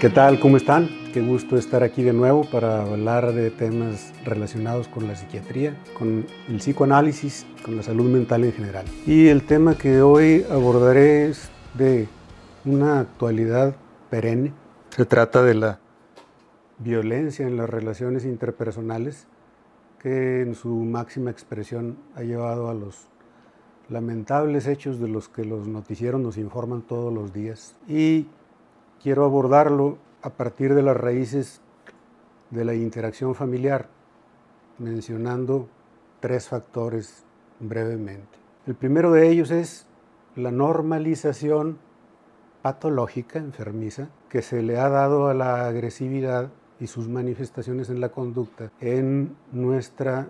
¿Qué tal? ¿Cómo están? Qué gusto estar aquí de nuevo para hablar de temas relacionados con la psiquiatría, con el psicoanálisis, con la salud mental en general. Y el tema que hoy abordaré es de una actualidad perenne. Se trata de la violencia en las relaciones interpersonales que en su máxima expresión ha llevado a los lamentables hechos de los que los noticieros nos informan todos los días. Y quiero abordarlo a partir de las raíces de la interacción familiar, mencionando tres factores brevemente. El primero de ellos es la normalización patológica, enfermiza, que se le ha dado a la agresividad y sus manifestaciones en la conducta en nuestra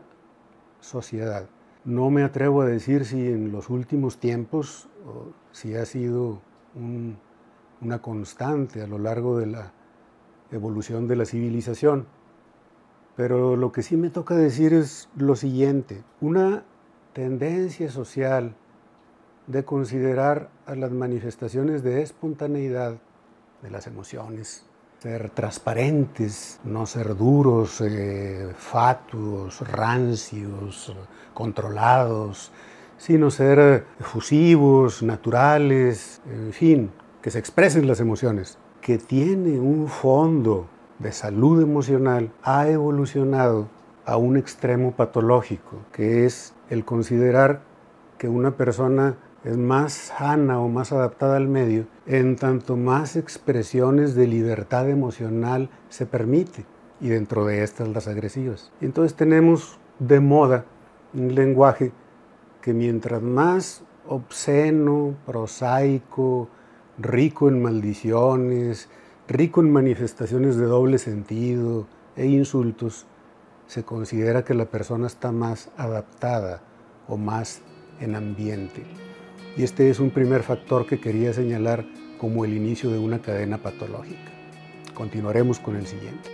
sociedad. No me atrevo a decir si en los últimos tiempos o si ha sido un una constante a lo largo de la evolución de la civilización. Pero lo que sí me toca decir es lo siguiente, una tendencia social de considerar a las manifestaciones de espontaneidad de las emociones, ser transparentes, no ser duros, eh, fatuos, rancios, controlados, sino ser efusivos, naturales, en fin, que se expresen las emociones, que tiene un fondo de salud emocional, ha evolucionado a un extremo patológico, que es el considerar que una persona es más sana o más adaptada al medio en tanto más expresiones de libertad emocional se permite, y dentro de estas las agresivas. Entonces tenemos de moda un lenguaje que mientras más obsceno, prosaico, rico en maldiciones, rico en manifestaciones de doble sentido e insultos, se considera que la persona está más adaptada o más en ambiente. Y este es un primer factor que quería señalar como el inicio de una cadena patológica. Continuaremos con el siguiente.